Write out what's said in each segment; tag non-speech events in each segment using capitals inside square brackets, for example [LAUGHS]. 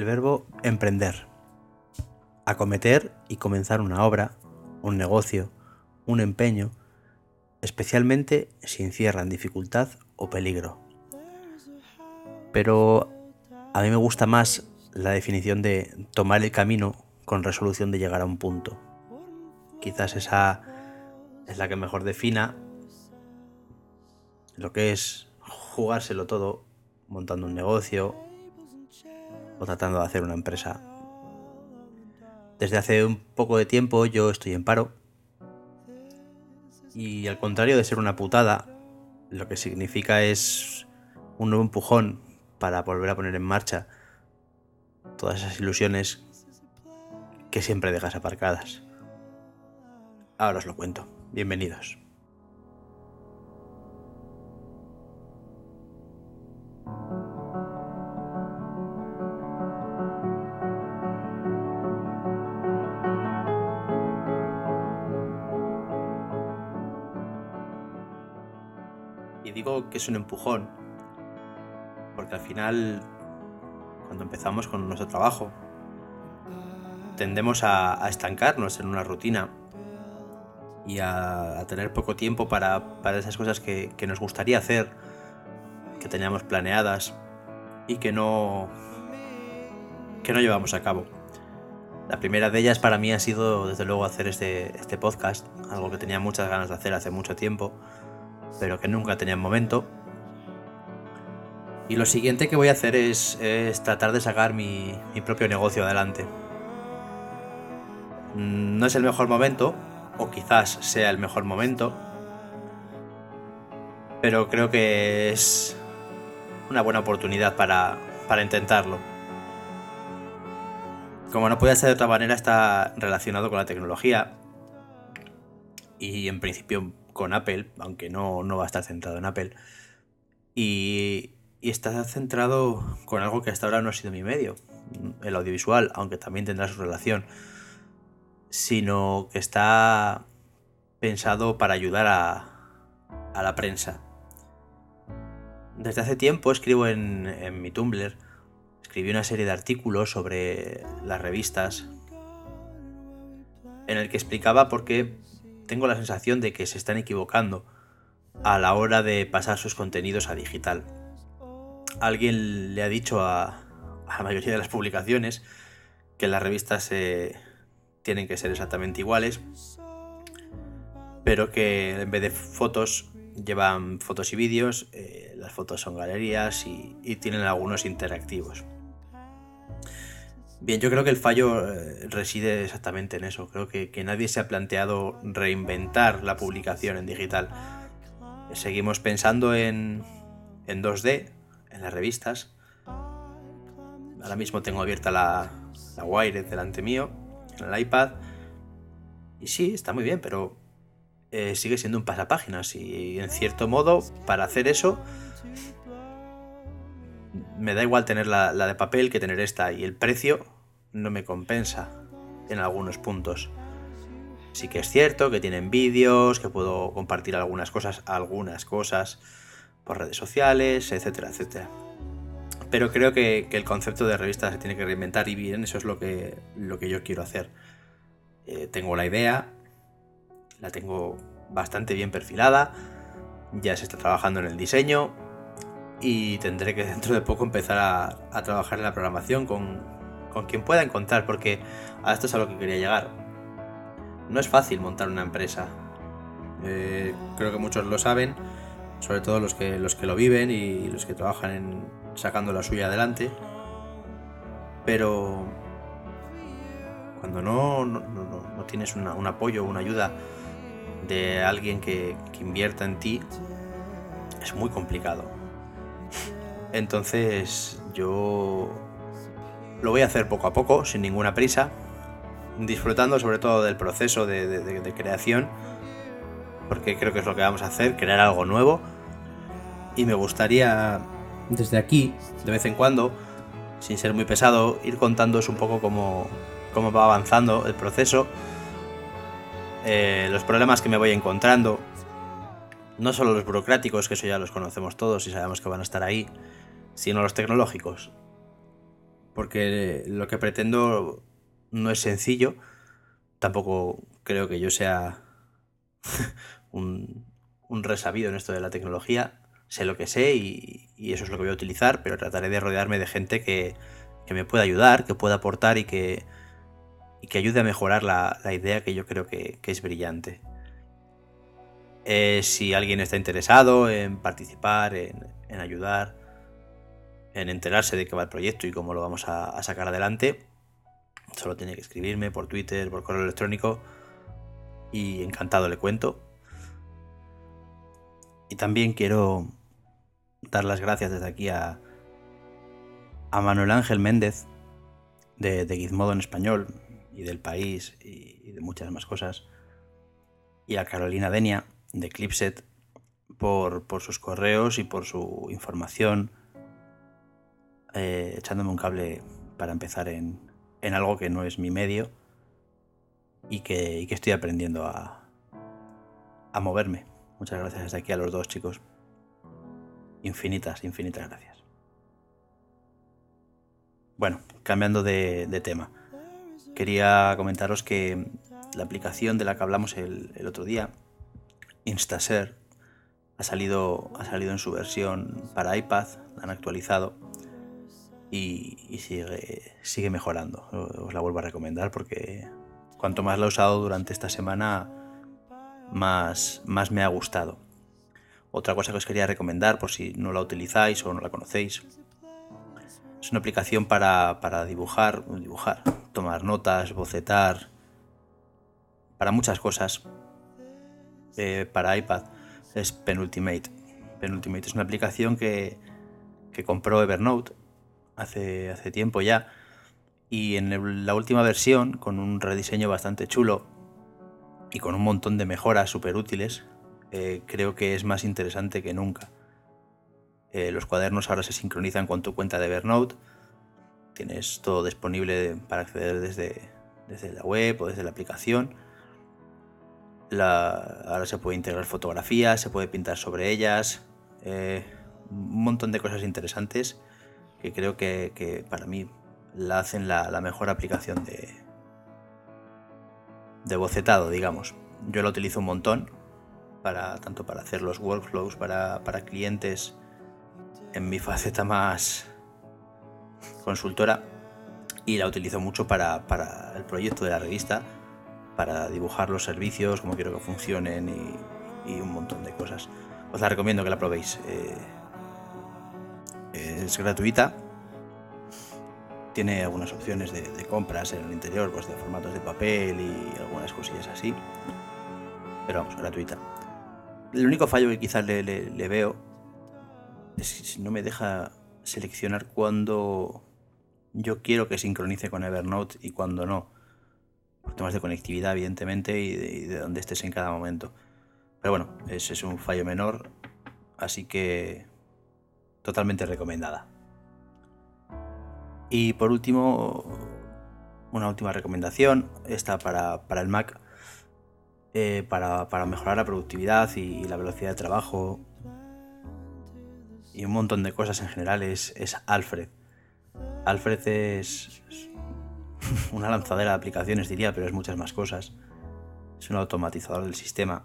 el verbo emprender. Acometer y comenzar una obra, un negocio, un empeño, especialmente si encierran dificultad o peligro. Pero a mí me gusta más la definición de tomar el camino con resolución de llegar a un punto. Quizás esa es la que mejor defina lo que es jugárselo todo montando un negocio o tratando de hacer una empresa. Desde hace un poco de tiempo yo estoy en paro y al contrario de ser una putada, lo que significa es un nuevo empujón para volver a poner en marcha todas esas ilusiones que siempre dejas aparcadas. Ahora os lo cuento. Bienvenidos. Que es un empujón, porque al final, cuando empezamos con nuestro trabajo, tendemos a, estancarnos en una rutina y a, tener poco tiempo para, esas cosas que, nos gustaría hacer, que teníamos planeadas y que no, que no llevamos a cabo. La primera de ellas para mí ha sido, desde luego, hacer este, este podcast, algo que tenía muchas ganas de hacer hace mucho tiempo, pero que nunca tenía en momento. Y lo siguiente que voy a hacer es, tratar de sacar mi, mi propio negocio adelante. No es el mejor momento, o quizás sea el mejor momento. Pero creo que es una buena oportunidad para, para intentarlo. Como no puede ser de otra manera, está relacionado con la tecnología. Y en principio con Apple, aunque no, no va a estar centrado en Apple. Y, y está centrado con algo que hasta ahora no ha sido mi medio, el audiovisual, aunque también tendrá su relación sino que está pensado para ayudar a, la prensa. Desde hace tiempo escribo en, mi Tumblr, escribí una serie de artículos sobre las revistas en el que explicaba por qué tengo la sensación de que se están equivocando a la hora de pasar sus contenidos a digital. Alguien le ha dicho a, la mayoría de las publicaciones que las revistas se, tienen que ser exactamente iguales, pero que en vez de fotos llevan fotos y vídeos, eh, las fotos son galerías y, tienen algunos interactivos. Bien, yo creo que el fallo eh, reside exactamente en eso. Creo que, nadie se ha planteado reinventar la publicación en digital. Seguimos pensando en, en 2D, en las revistas. Ahora mismo tengo abierta la, la Wired delante mío en el iPad. Y sí, está muy bien, pero eh, sigue siendo un pasapáginas. Y en cierto modo, para hacer eso, me da igual tener la, de papel que tener esta. Y el precio no me compensa en algunos puntos. Sí que es cierto que tienen vídeos, que puedo compartir algunas cosas, algunas cosas por redes sociales, etcétera, etcétera. Pero creo que, el concepto de revista se tiene que reinventar y bien, eso es lo que, lo que yo quiero hacer. Eh, tengo la idea, la tengo bastante bien perfilada, ya se está trabajando en el diseño y tendré que dentro de poco empezar a, trabajar en la programación con, quien pueda encontrar, porque a esto es a lo que quería llegar. No es fácil montar una empresa. Eh, creo que muchos lo saben, sobre todo los que, los que lo viven y los que trabajan en, sacando la suya adelante. Pero cuando no, no, tienes un apoyo, una ayuda de alguien que, que invierta en ti, es muy complicado. Entonces yo lo voy a hacer poco a poco, sin ninguna prisa, disfrutando sobre todo del proceso de, creación, porque creo que es lo que vamos a hacer, crear algo nuevo. Y me gustaría desde aquí, de vez en cuando, sin ser muy pesado, ir contándoos un poco cómo, cómo va avanzando el proceso, eh, los problemas que me voy encontrando, no solo los burocráticos, que eso ya los conocemos todos y sabemos que van a estar ahí, sino los tecnológicos. porque lo que pretendo no es sencillo, tampoco creo que yo sea [LAUGHS] un, resabido en esto de la tecnología, sé lo que sé y, eso es lo que voy a utilizar, pero trataré de rodearme de gente que, me pueda ayudar, que pueda aportar y que, que ayude a mejorar la, idea que yo creo que, es brillante. Eh, si alguien está interesado en participar, en, ayudar, en enterarse de qué va el proyecto y cómo lo vamos a sacar adelante, Solo tiene que escribirme por Twitter, por correo electrónico y encantado le cuento. Y también quiero dar las gracias desde aquí a, Manuel Ángel Méndez de, de, Gizmodo en español y del país y, de muchas más cosas. Y a Carolina Denia de Clipset por, por sus correos y por su información, eh, echándome un cable para empezar en, en algo que no es mi medio y que, estoy aprendiendo a, a moverme. Muchas gracias desde aquí a los dos chicos. Infinitas, infinitas gracias. Bueno, cambiando de, tema. Quería comentaros que la aplicación de la que hablamos el, el otro día, Instaser, ha salido, ha salido en su versión para iPad, la han actualizado y, sigue, sigue mejorando. Os la vuelvo a recomendar porque cuanto más la he usado durante esta semana, más, más me ha gustado. Otra cosa que os quería recomendar, por si no la utilizáis o no la conocéis, es una aplicación para, dibujar, dibujar, tomar notas, bocetar, para muchas cosas. Eh, para iPad es Penultimate. Penultimate es una aplicación que, que compró Evernote hace, hace tiempo ya. Y en la última versión, con un rediseño bastante chulo y con un montón de mejoras súper útiles, eh, creo que es más interesante que nunca. Eh, los cuadernos ahora se sincronizan con tu cuenta de Evernote. Tienes todo disponible para acceder desde, desde la web o desde la aplicación. Ahora se puede integrar fotografías, se puede pintar sobre ellas. Eh, un montón de cosas interesantes que creo que, para mí la hacen la, mejor aplicación de, de bocetado, digamos. Yo la utilizo un montón, para, tanto para hacer los workflows para, clientes en mi faceta más consultora y la utilizo mucho para, el proyecto de la revista, para dibujar los servicios, cómo quiero que funcionen y, un montón de cosas. Os la recomiendo que la probéis. Eh, es gratuita. Tiene algunas opciones de, compras en el interior, pues de formatos de papel y algunas cosillas así. Pero vamos, gratuita. El único fallo que quizás le, veo es que si no me deja seleccionar cuando yo quiero que sincronice con Evernote y cuando no. Por temas de conectividad, evidentemente, y de, de donde estés en cada momento. Pero bueno, ese es un fallo menor. Así que totalmente recomendada. Y por último, una última recomendación, esta para, el Mac, eh, para, mejorar la productividad y, la velocidad de trabajo y un montón de cosas en general, es, es Alfred. Alfred es [LAUGHS] una lanzadera de aplicaciones, diría, pero es muchas más cosas. Es un automatizador del sistema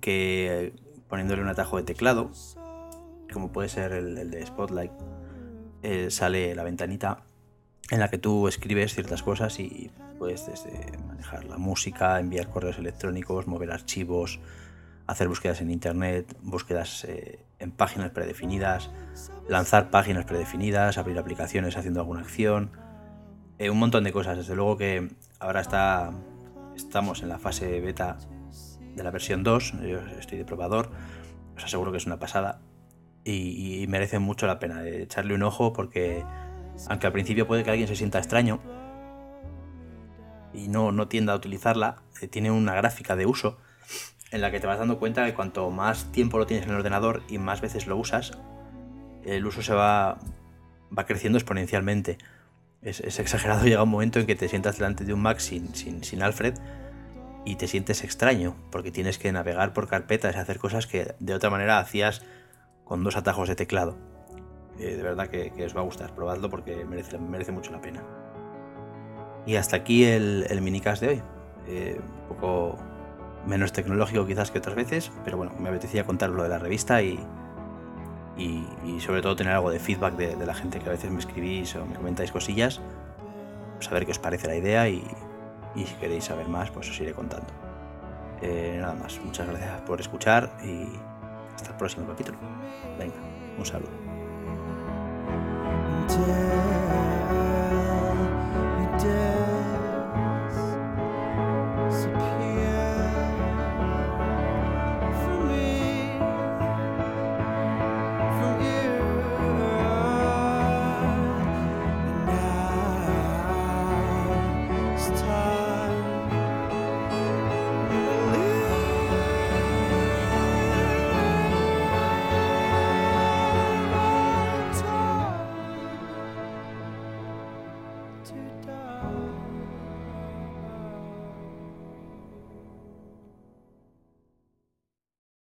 que poniéndole un atajo de teclado como puede ser el, de Spotlight, eh, sale la ventanita en la que tú escribes ciertas cosas y puedes desde manejar la música, enviar correos electrónicos, mover archivos, hacer búsquedas en internet, búsquedas eh, en páginas predefinidas, lanzar páginas predefinidas, abrir aplicaciones haciendo alguna acción, eh, un montón de cosas. Desde luego que ahora está, estamos en la fase beta de la versión 2, yo estoy de probador, os aseguro que es una pasada y, merece mucho la pena echarle un ojo porque aunque al principio puede que alguien se sienta extraño y no, no tienda a utilizarla, eh, tiene una gráfica de uso en la que te vas dando cuenta que cuanto más tiempo lo tienes en el ordenador y más veces lo usas, el uso se va, va creciendo exponencialmente. Es, exagerado, [LAUGHS] llega un momento en que te sientas delante de un Mac sin, sin, sin Alfred y te sientes extraño, porque tienes que navegar por carpetas y hacer cosas que de otra manera hacías con dos atajos de teclado. Eh, de verdad que, os va a gustar, probadlo porque merece, merece mucho la pena. Y hasta aquí el, el minicast de hoy. Eh, un poco menos tecnológico quizás que otras veces, pero bueno, me apetecía contar lo de la revista y, y, sobre todo tener algo de feedback de, la gente que a veces me escribís o me comentáis cosillas, saber qué os parece la idea y, y si queréis saber más, pues os iré contando. Eh, nada más, muchas gracias por escuchar y hasta el próximo capítulo. Venga, un saludo.